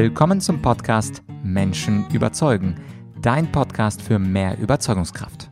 Willkommen zum Podcast Menschen überzeugen, dein Podcast für mehr Überzeugungskraft.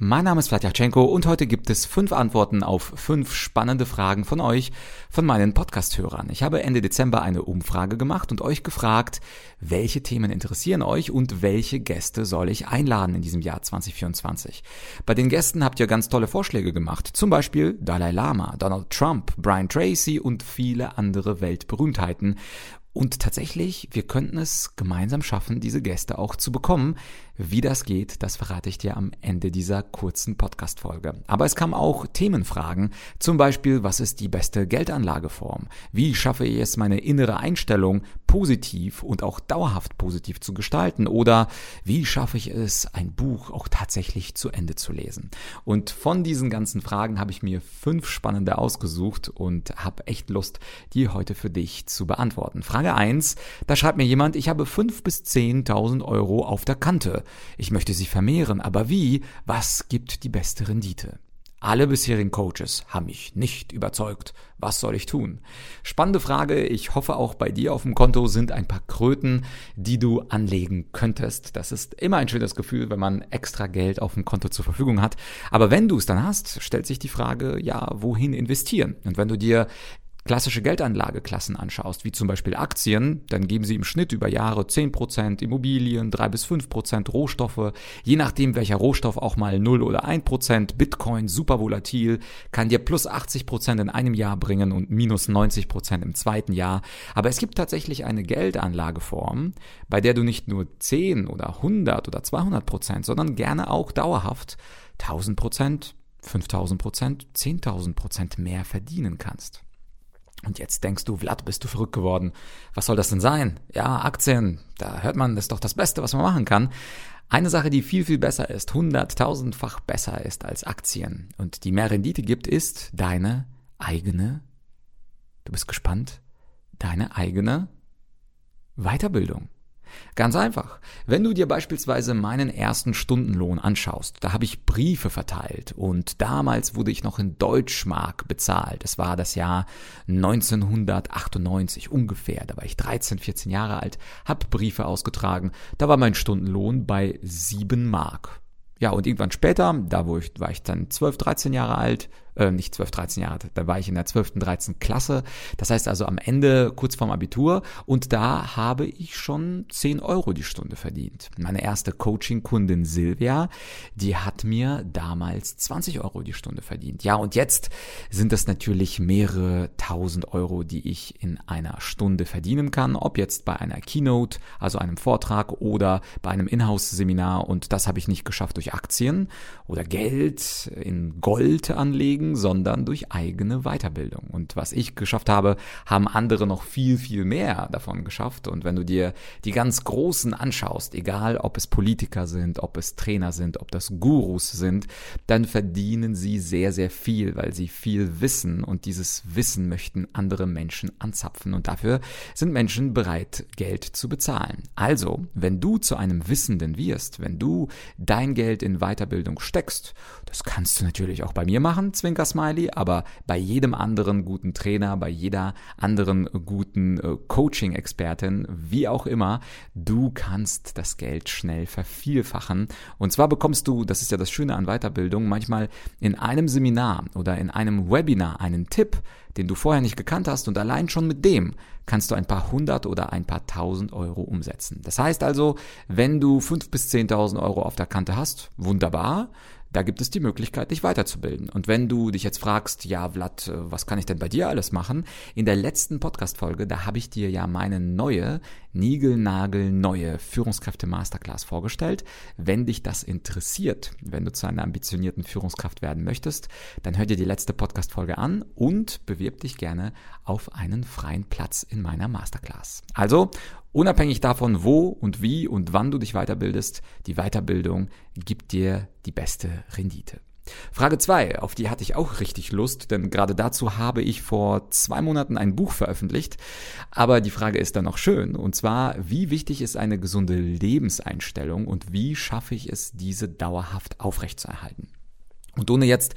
Mein Name ist Vladyachenko und heute gibt es fünf Antworten auf fünf spannende Fragen von euch, von meinen Podcast-Hörern. Ich habe Ende Dezember eine Umfrage gemacht und euch gefragt, welche Themen interessieren euch und welche Gäste soll ich einladen in diesem Jahr 2024. Bei den Gästen habt ihr ganz tolle Vorschläge gemacht, zum Beispiel Dalai Lama, Donald Trump, Brian Tracy und viele andere Weltberühmtheiten. Und tatsächlich, wir könnten es gemeinsam schaffen, diese Gäste auch zu bekommen. Wie das geht, das verrate ich dir am Ende dieser kurzen Podcast-Folge. Aber es kamen auch Themenfragen, zum Beispiel, was ist die beste Geldanlageform? Wie schaffe ich es, meine innere Einstellung positiv und auch dauerhaft positiv zu gestalten? Oder wie schaffe ich es, ein Buch auch tatsächlich zu Ende zu lesen? Und von diesen ganzen Fragen habe ich mir fünf spannende ausgesucht und habe echt Lust, die heute für dich zu beantworten. Frage eins: da schreibt mir jemand, ich habe fünf bis zehntausend Euro auf der Kante. Ich möchte sie vermehren, aber wie? Was gibt die beste Rendite? Alle bisherigen Coaches haben mich nicht überzeugt. Was soll ich tun? Spannende Frage. Ich hoffe auch bei dir auf dem Konto sind ein paar Kröten, die du anlegen könntest. Das ist immer ein schönes Gefühl, wenn man extra Geld auf dem Konto zur Verfügung hat. Aber wenn du es dann hast, stellt sich die Frage, ja, wohin investieren? Und wenn du dir klassische Geldanlageklassen anschaust, wie zum Beispiel Aktien, dann geben sie im Schnitt über Jahre 10%, Immobilien 3 bis 5%, Rohstoffe, je nachdem welcher Rohstoff auch mal 0 oder 1%, Bitcoin super volatil, kann dir plus 80% in einem Jahr bringen und minus 90% im zweiten Jahr. Aber es gibt tatsächlich eine Geldanlageform, bei der du nicht nur 10 oder 100 oder 200%, sondern gerne auch dauerhaft 1000%, 5000%, 10.000% mehr verdienen kannst. Und jetzt denkst du, Vlad, bist du verrückt geworden. Was soll das denn sein? Ja, Aktien, da hört man, das ist doch das Beste, was man machen kann. Eine Sache, die viel, viel besser ist, hunderttausendfach besser ist als Aktien und die mehr Rendite gibt, ist deine eigene, du bist gespannt, deine eigene Weiterbildung. Ganz einfach. Wenn du dir beispielsweise meinen ersten Stundenlohn anschaust, da habe ich Briefe verteilt und damals wurde ich noch in Deutschmark bezahlt. Es war das Jahr 1998 ungefähr. Da war ich 13, 14 Jahre alt, habe Briefe ausgetragen. Da war mein Stundenlohn bei 7 Mark. Ja, und irgendwann später, da wo ich, war ich dann 12, 13 Jahre alt, äh, nicht 12, 13 Jahre, da war ich in der 12., 13. Klasse. Das heißt also am Ende kurz vorm Abitur und da habe ich schon 10 Euro die Stunde verdient. Meine erste Coaching-Kundin Silvia, die hat mir damals 20 Euro die Stunde verdient. Ja, und jetzt sind das natürlich mehrere tausend Euro, die ich in einer Stunde verdienen kann, ob jetzt bei einer Keynote, also einem Vortrag oder bei einem Inhouse-Seminar und das habe ich nicht geschafft durch Aktien oder Geld in Gold anlegen, Coaching, sondern durch eigene Weiterbildung. Und was ich geschafft habe, haben andere noch viel, viel mehr davon geschafft. Und wenn du dir die ganz Großen anschaust, egal ob es Politiker sind, ob es Trainer sind, ob das Gurus sind, dann verdienen sie sehr, sehr viel, weil sie viel wissen und dieses Wissen möchten andere Menschen anzapfen. Und dafür sind Menschen bereit, Geld zu bezahlen. Also, wenn du zu einem Wissenden wirst, wenn du dein Geld in Weiterbildung steckst, das kannst du natürlich auch bei mir machen, Zwinker Zwinker-Smiley, aber bei jedem anderen guten Trainer, bei jeder anderen guten Coaching-Expertin, wie auch immer, du kannst das Geld schnell vervielfachen. Und zwar bekommst du, das ist ja das Schöne an Weiterbildung, manchmal in einem Seminar oder in einem Webinar einen Tipp, den du vorher nicht gekannt hast und allein schon mit dem kannst du ein paar hundert oder ein paar tausend Euro umsetzen. Das heißt also, wenn du fünf bis zehntausend Euro auf der Kante hast, wunderbar. Da gibt es die Möglichkeit, dich weiterzubilden. Und wenn du dich jetzt fragst, ja, Vlad, äh, was kann ich denn bei dir alles machen? In der letzten Podcast-Folge, da habe ich dir ja meine neue, niegelnagelneue Führungskräfte-Masterclass vorgestellt. Wenn dich das interessiert, wenn du zu einer ambitionierten Führungskraft werden möchtest, dann hör dir die letzte Podcast-Folge an und bewirb dich gerne auf einen freien Platz in meiner Masterclass. Also, Unabhängig davon, wo und wie und wann du dich weiterbildest, die Weiterbildung gibt dir die beste Rendite. Frage zwei, auf die hatte ich auch richtig Lust, denn gerade dazu habe ich vor zwei Monaten ein Buch veröffentlicht. Aber die Frage ist dann noch schön, und zwar, wie wichtig ist eine gesunde Lebenseinstellung und wie schaffe ich es, diese dauerhaft aufrechtzuerhalten? Und ohne jetzt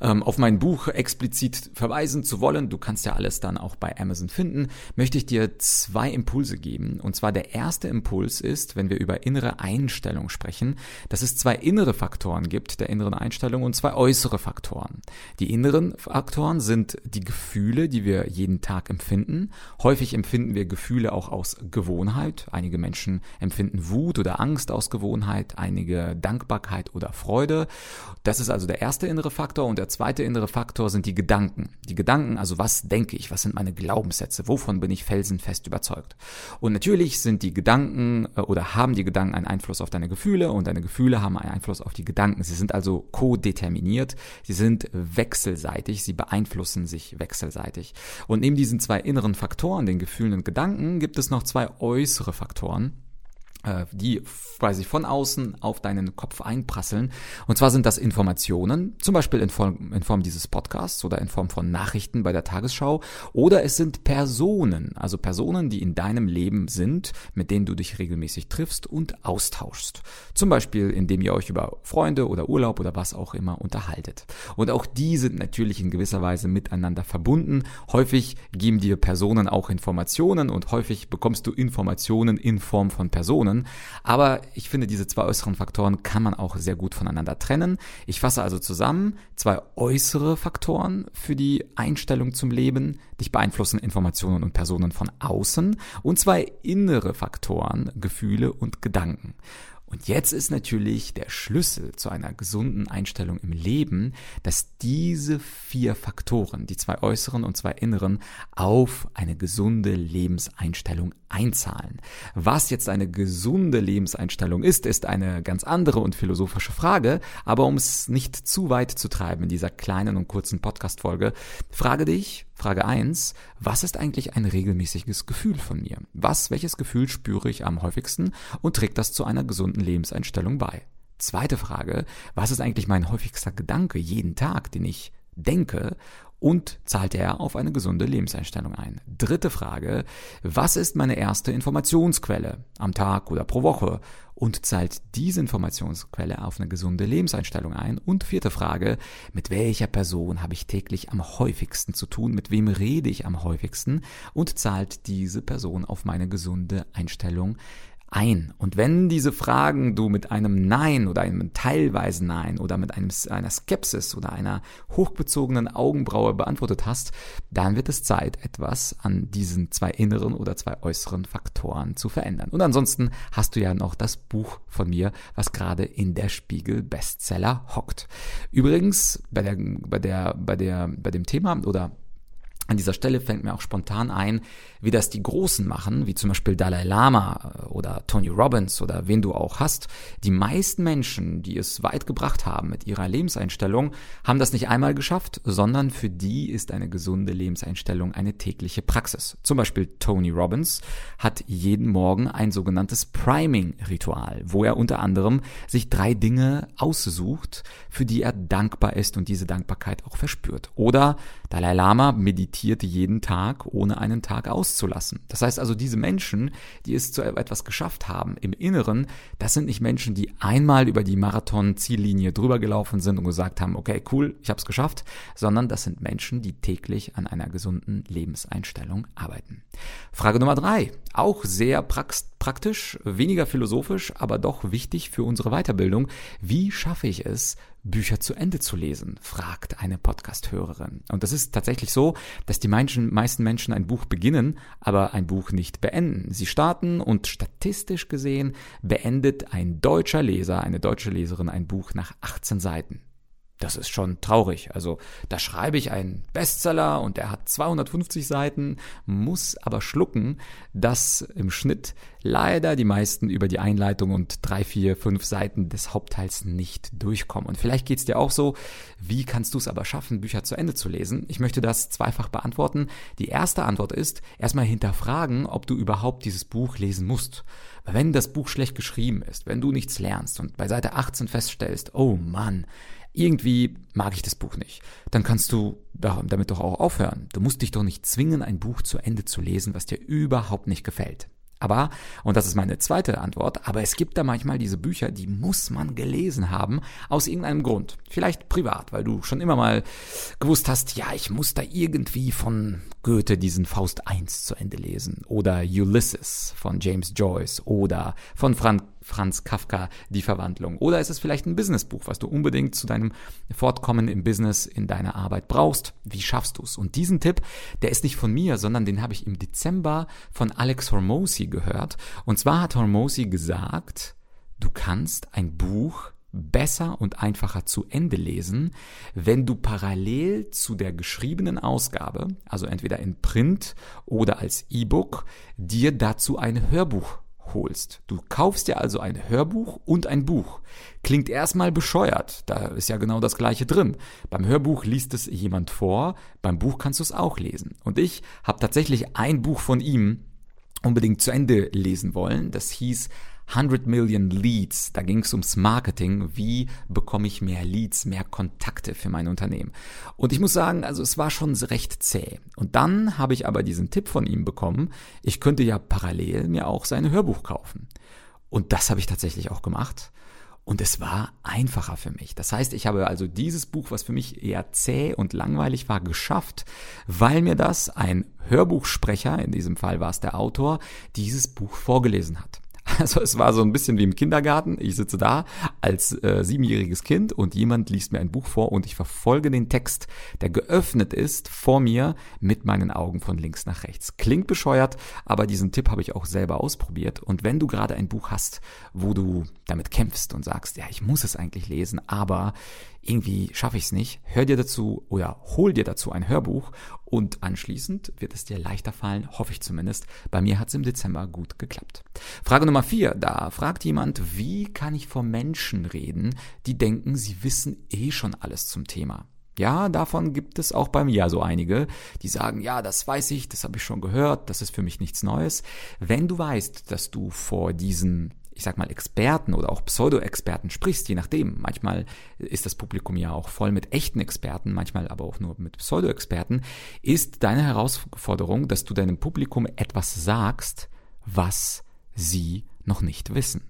ähm, auf mein Buch explizit verweisen zu wollen, du kannst ja alles dann auch bei Amazon finden, möchte ich dir zwei Impulse geben. Und zwar der erste Impuls ist, wenn wir über innere Einstellung sprechen, dass es zwei innere Faktoren gibt der inneren Einstellung und zwei äußere Faktoren. Die inneren Faktoren sind die Gefühle, die wir jeden Tag empfinden. Häufig empfinden wir Gefühle auch aus Gewohnheit. Einige Menschen empfinden Wut oder Angst aus Gewohnheit, einige Dankbarkeit oder Freude. Das ist also der erste innere Faktor und der zweite innere Faktor sind die Gedanken. Die Gedanken, also was denke ich, was sind meine Glaubenssätze, wovon bin ich felsenfest überzeugt. Und natürlich sind die Gedanken äh, oder haben die Gedanken einen Einfluss auf deine Gefühle und deine Gefühle haben einen Einfluss auf die Gedanken. Sie sind also kodeterminiert, sie sind wechselseitig, sie beeinflussen sich wechselseitig. Und neben diesen zwei inneren Faktoren, den Gefühlen und Gedanken, gibt es noch zwei äußere Faktoren die quasi von außen auf deinen Kopf einprasseln. Und zwar sind das Informationen, zum Beispiel in Form, in Form dieses Podcasts oder in Form von Nachrichten bei der Tagesschau. Oder es sind Personen, also Personen, die in deinem Leben sind, mit denen du dich regelmäßig triffst und austauschst. Zum Beispiel, indem ihr euch über Freunde oder Urlaub oder was auch immer unterhaltet. Und auch die sind natürlich in gewisser Weise miteinander verbunden. Häufig geben dir Personen auch Informationen und häufig bekommst du Informationen in Form von Personen Faktoren. Aber ich finde, diese zwei äußeren Faktoren kann man auch sehr gut voneinander trennen. Ich fasse also zusammen zwei äußere Faktoren für die Einstellung zum Leben. Dich beeinflussen Informationen und Personen von außen. Und zwei innere Faktoren, Gefühle und Gedanken. Und jetzt ist natürlich der Schlüssel zu einer gesunden Einstellung im Leben, dass diese vier Faktoren, die zwei äußeren und zwei inneren, auf eine gesunde Lebenseinstellung einzahlen. Was jetzt eine gesunde Lebenseinstellung ist, ist eine ganz andere und philosophische Frage, aber um es nicht zu weit zu treiben in dieser kleinen und kurzen Podcast-Folge, frage dich, Frage eins: was ist eigentlich ein regelmäßiges Gefühl von mir? Was, welches Gefühl spüre ich am häufigsten und trägt das zu einer gesunden Lebenseinstellung bei? Zweite Frage, was ist eigentlich mein häufigster Gedanke jeden Tag, den ich denke und zahlt er auf eine gesunde Lebenseinstellung ein? Dritte Frage, was ist meine erste Informationsquelle am Tag oder pro Woche und zahlt diese Informationsquelle auf eine gesunde Lebenseinstellung ein? Und vierte Frage, mit welcher Person habe ich täglich am häufigsten zu tun? Mit wem rede ich am häufigsten? Und zahlt diese Person auf meine gesunde Einstellung ein. Und wenn diese Fragen du mit einem Nein oder einem teilweise Nein oder mit einem, einer Skepsis oder einer hochbezogenen Augenbraue beantwortet hast, dann wird es Zeit, etwas an diesen zwei inneren oder zwei äußeren Faktoren zu verändern. Und ansonsten hast du ja noch das Buch von mir, was gerade in der Spiegel Bestseller hockt. Übrigens, bei der, bei der, bei der, bei dem Thema oder an dieser Stelle fällt mir auch spontan ein, wie das die Großen machen, wie zum Beispiel Dalai Lama äh, oder Tony Robbins oder wen du auch hast. Die meisten Menschen, die es weit gebracht haben mit ihrer Lebenseinstellung, haben das nicht einmal geschafft, sondern für die ist eine gesunde Lebenseinstellung eine tägliche Praxis. Zum Beispiel Tony Robbins hat jeden Morgen ein sogenanntes Priming-Ritual, wo er unter anderem sich drei Dinge aussucht, für die er dankbar ist und diese Dankbarkeit auch verspürt. Oder Dalai Lama meditiert jeden Tag, ohne einen Tag auszulassen. Das heißt also, diese Menschen, die es zu etwas geschafft haben im Inneren, das sind nicht Menschen, die einmal über die Marathon-Ziellinie drüber gelaufen sind und gesagt haben, okay, cool, ich habe es geschafft, sondern das sind Menschen, die täglich an einer gesunden Lebenseinstellung arbeiten. Frage Nummer drei, auch sehr praktisch, weniger philosophisch, aber doch wichtig für unsere Weiterbildung. Wie schaffe ich es, Bücher zu Ende zu lesen? fragt eine Podcast-Hörerin. Und das ist tatsächlich so, dass die meisten Menschen ein Buch beginnen, aber ein Buch nicht beenden. Sie starten und statistisch gesehen beendet ein deutscher Leser, eine deutsche Leserin ein Buch nach 18 Seiten. Das ist schon traurig. Also da schreibe ich einen Bestseller und der hat 250 Seiten, muss aber schlucken, dass im Schnitt leider die meisten über die Einleitung und drei, vier, fünf Seiten des Hauptteils nicht durchkommen. Und vielleicht geht's dir auch so, wie kannst du es aber schaffen, Bücher zu Ende zu lesen? Ich möchte das zweifach beantworten. Die erste Antwort ist, erstmal hinterfragen, ob du überhaupt dieses Buch lesen musst. Wenn das Buch schlecht geschrieben ist, wenn du nichts lernst und bei Seite 18 feststellst, oh Mann, irgendwie mag ich das Buch nicht, dann kannst du damit doch auch aufhören. Du musst dich doch nicht zwingen, ein Buch zu Ende zu lesen, was dir überhaupt nicht gefällt. Aber, und das ist meine zweite Antwort, aber es gibt da manchmal diese Bücher, die muss man gelesen haben, aus irgendeinem Grund. Vielleicht privat, weil du schon immer mal gewusst hast, ja, ich muss da irgendwie von Goethe diesen Faust I zu Ende lesen. Oder Ulysses von James Joyce. Oder von Frank Franz Kafka Die Verwandlung. Oder ist es vielleicht ein Businessbuch, was du unbedingt zu deinem Fortkommen im Business, in deiner Arbeit brauchst? Wie schaffst du es? Und diesen Tipp, der ist nicht von mir, sondern den habe ich im Dezember von Alex Hormozy gehört. Und zwar hat Hormozy gesagt, du kannst ein Buch besser und einfacher zu Ende lesen, wenn du parallel zu der geschriebenen Ausgabe, also entweder in Print oder als E-Book, dir dazu ein Hörbuch holst. Du kaufst dir also ein Hörbuch und ein Buch. Klingt erstmal bescheuert, da ist ja genau das gleiche drin. Beim Hörbuch liest es jemand vor, beim Buch kannst du es auch lesen. Und ich habe tatsächlich ein Buch von ihm unbedingt zu Ende lesen wollen. Das hieß 100 Million Leads. Da ging es ums Marketing. Wie bekomme ich mehr Leads, mehr Kontakte für mein Unternehmen? Und ich muss sagen, also es war schon recht zäh. Und dann habe ich aber diesen Tipp von ihm bekommen, ich könnte ja parallel mir auch sein Hörbuch kaufen. Und das habe ich tatsächlich auch gemacht. Und es war einfacher für mich. Das heißt, ich habe also dieses Buch, was für mich eher zäh und langweilig war, geschafft, weil mir das ein Hörbuchsprecher, in diesem Fall war es der Autor, dieses Buch vorgelesen hat. Also es war so ein bisschen wie im Kindergarten. Ich sitze da als äh, siebenjähriges Kind und jemand liest mir ein Buch vor und ich verfolge den Text, der geöffnet ist, vor mir mit meinen Augen von links nach rechts. Klingt bescheuert, aber diesen Tipp habe ich auch selber ausprobiert. Und wenn du gerade ein Buch hast, wo du damit kämpfst und sagst, ja, ich muss es eigentlich lesen, aber irgendwie schaffe ich es nicht, hör dir dazu oder hol dir dazu ein Hörbuch und anschließend wird es dir leichter fallen, hoffe ich zumindest. Bei mir hat es im Dezember gut geklappt. Frage Nummer vier, da fragt jemand, wie kann ich vor Menschen reden, die denken, sie wissen eh schon alles zum Thema. Ja, davon gibt es auch bei mir so einige, die sagen, ja, das weiß ich, das habe ich schon gehört, das ist für mich nichts Neues. Wenn du weißt, dass du vor diesen ich sag mal, Experten oder auch Pseudo-Experten sprichst, je nachdem. Manchmal ist das Publikum ja auch voll mit echten Experten, manchmal aber auch nur mit Pseudo-Experten, ist deine Herausforderung, dass du deinem Publikum etwas sagst, was sie noch nicht wissen.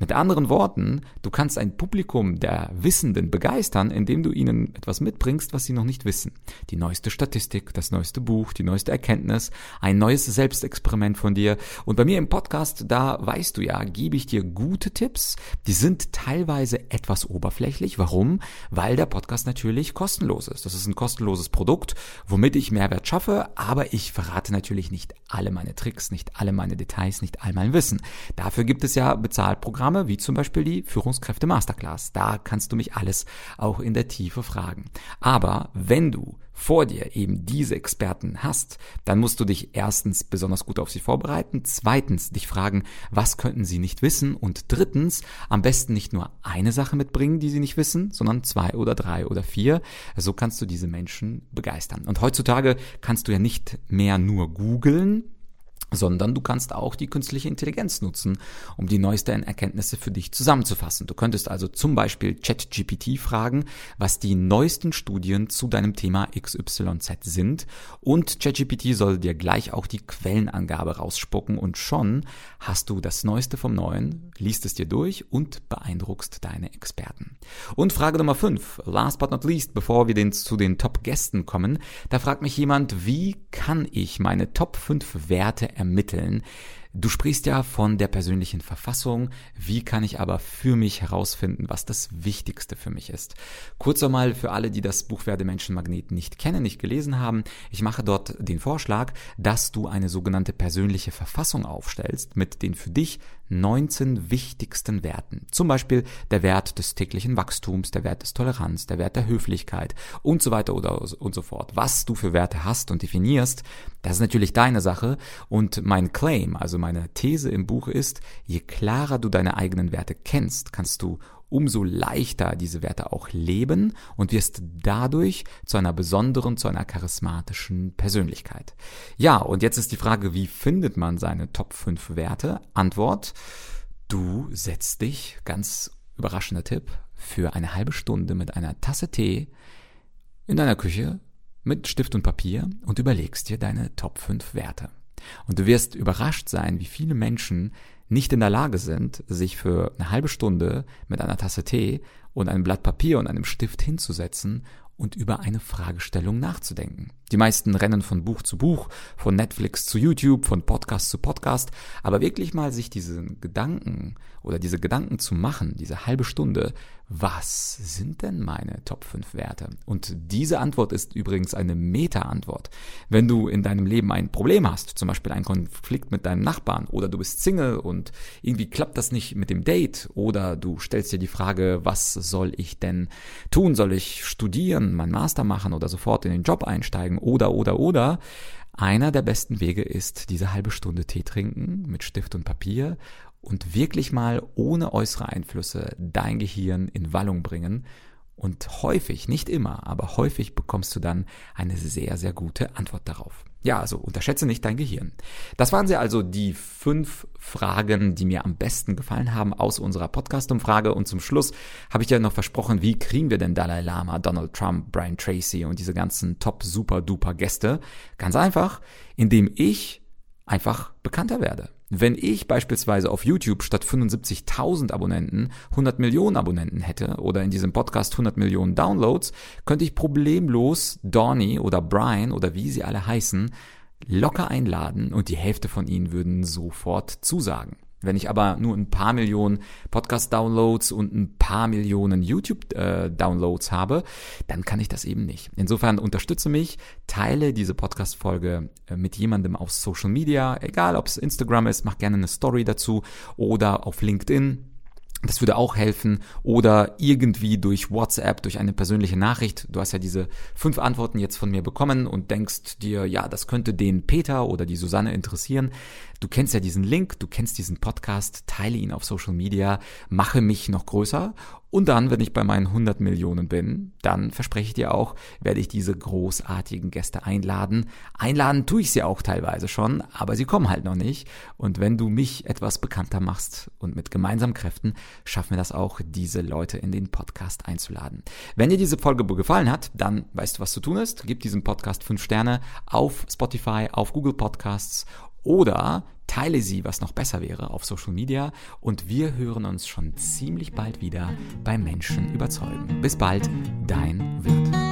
Mit anderen Worten, du kannst ein Publikum der Wissenden begeistern, indem du ihnen etwas mitbringst, was sie noch nicht wissen. Die neueste Statistik, das neueste Buch, die neueste Erkenntnis, ein neues Selbstexperiment von dir. Und bei mir im Podcast, da weißt du ja, gebe ich dir gute Tipps. Die sind teilweise etwas oberflächlich. Warum? Weil der Podcast natürlich kostenlos ist. Das ist ein kostenloses Produkt, womit ich Mehrwert schaffe, aber ich verrate natürlich nicht alle meine Tricks, nicht alle meine Details, nicht all mein Wissen. Dafür gibt es ja Bezahlprogramme Programme, wie zum Beispiel die Führungskräfte Masterclass. Da kannst du mich alles auch in der Tiefe fragen. Aber wenn du vor dir eben diese Experten hast, dann musst du dich erstens besonders gut auf sie vorbereiten, zweitens dich fragen, was könnten sie nicht wissen und drittens am besten nicht nur eine Sache mitbringen, die sie nicht wissen, sondern zwei oder drei oder vier. So kannst du diese Menschen begeistern. Und heutzutage kannst du ja nicht mehr nur googeln, sondern du kannst auch die künstliche Intelligenz nutzen, um die neuesten Erkenntnisse für dich zusammenzufassen. Du könntest also zum Beispiel ChatGPT fragen, was die neuesten Studien zu deinem Thema XYZ sind und ChatGPT soll dir gleich auch die Quellenangabe rausspucken und schon hast du das Neueste vom Neuen, liest es dir durch und beeindruckst deine Experten. Und Frage Nummer 5, last but not least, bevor wir den, zu den Top-Gästen kommen, da fragt mich jemand, wie kann ich meine Top 5 Werte ermitteln. Du sprichst ja von der persönlichen Verfassung. Wie kann ich aber für mich herausfinden, was das Wichtigste für mich ist? Kurz einmal für alle, die das Buch Werde Menschenmagnet nicht kennen, nicht gelesen haben. Ich mache dort den Vorschlag, dass du eine sogenannte persönliche Verfassung aufstellst mit den für dich 19 wichtigsten Werten. Zum Beispiel der Wert des täglichen Wachstums, der Wert des Toleranz, der Wert der Höflichkeit und so weiter oder und so fort. Was du für Werte hast und definierst, das ist natürlich deine Sache und mein Claim, also meine These im Buch ist, je klarer du deine eigenen Werte kennst, kannst du umso leichter diese Werte auch leben und wirst dadurch zu einer besonderen, zu einer charismatischen Persönlichkeit. Ja, und jetzt ist die Frage, wie findet man seine Top 5 Werte? Antwort, du setzt dich, ganz überraschender Tipp, für eine halbe Stunde mit einer Tasse Tee in deiner Küche mit Stift und Papier und überlegst dir deine Top 5 Werte. Und du wirst überrascht sein, wie viele Menschen nicht in der Lage sind, sich für eine halbe Stunde mit einer Tasse Tee und einem Blatt Papier und einem Stift hinzusetzen und über eine Fragestellung nachzudenken. Die meisten rennen von Buch zu Buch, von Netflix zu YouTube, von Podcast zu Podcast, aber wirklich mal sich diese Gedanken oder diese Gedanken zu machen, diese halbe Stunde, was sind denn meine Top 5 Werte? Und diese Antwort ist übrigens eine Meta-Antwort. Wenn du in deinem Leben ein Problem hast, zum Beispiel einen Konflikt mit deinem Nachbarn oder du bist Single und irgendwie klappt das nicht mit dem Date oder du stellst dir die Frage, was soll ich denn tun? Soll ich studieren, mein Master machen oder sofort in den Job einsteigen oder, oder, oder? Einer der besten Wege ist diese halbe Stunde Tee trinken mit Stift und Papier und wirklich mal ohne äußere Einflüsse dein Gehirn in Wallung bringen. Und häufig, nicht immer, aber häufig bekommst du dann eine sehr, sehr gute Antwort darauf. Ja, also unterschätze nicht dein Gehirn. Das waren sie also die fünf Fragen, die mir am besten gefallen haben aus unserer Podcast-Umfrage. Und zum Schluss habe ich dir noch versprochen, wie kriegen wir denn Dalai Lama, Donald Trump, Brian Tracy und diese ganzen top, super, duper Gäste? Ganz einfach, indem ich einfach bekannter werde. Wenn ich beispielsweise auf YouTube statt 75.000 Abonnenten 100 Millionen Abonnenten hätte oder in diesem Podcast 100 Millionen Downloads, könnte ich problemlos Donny oder Brian oder wie sie alle heißen, locker einladen und die Hälfte von ihnen würden sofort zusagen. Wenn ich aber nur ein paar Millionen Podcast-Downloads und ein paar Millionen YouTube-Downloads habe, dann kann ich das eben nicht. Insofern unterstütze mich, teile diese Podcast-Folge äh, mit jemandem auf Social Media, egal ob es Instagram ist, mach gerne eine Story dazu oder auf LinkedIn das würde auch helfen. Oder irgendwie durch WhatsApp, durch eine persönliche Nachricht. Du hast ja diese fünf Antworten jetzt von mir bekommen und denkst dir, ja, das könnte den Peter oder die Susanne interessieren. Du kennst ja diesen Link, du kennst diesen Podcast, teile ihn auf Social Media, mache mich noch größer und dann, wenn ich bei meinen 100 Millionen bin, dann verspreche ich dir auch, werde ich diese großartigen Gäste einladen. Einladen tue ich sie auch teilweise schon, aber sie kommen halt noch nicht. Und wenn du mich etwas bekannter machst und mit gemeinsamen Kräften, schaffen wir das auch, diese Leute in den Podcast einzuladen. Wenn dir diese Folge gefallen hat, dann weißt du, was zu tun ist. Gib diesem Podcast 5 Sterne auf Spotify, auf Google Podcasts oder teile sie, was noch besser wäre, auf Social Media und wir hören uns schon ziemlich bald wieder bei Menschen überzeugen. Bis bald, dein Wirt.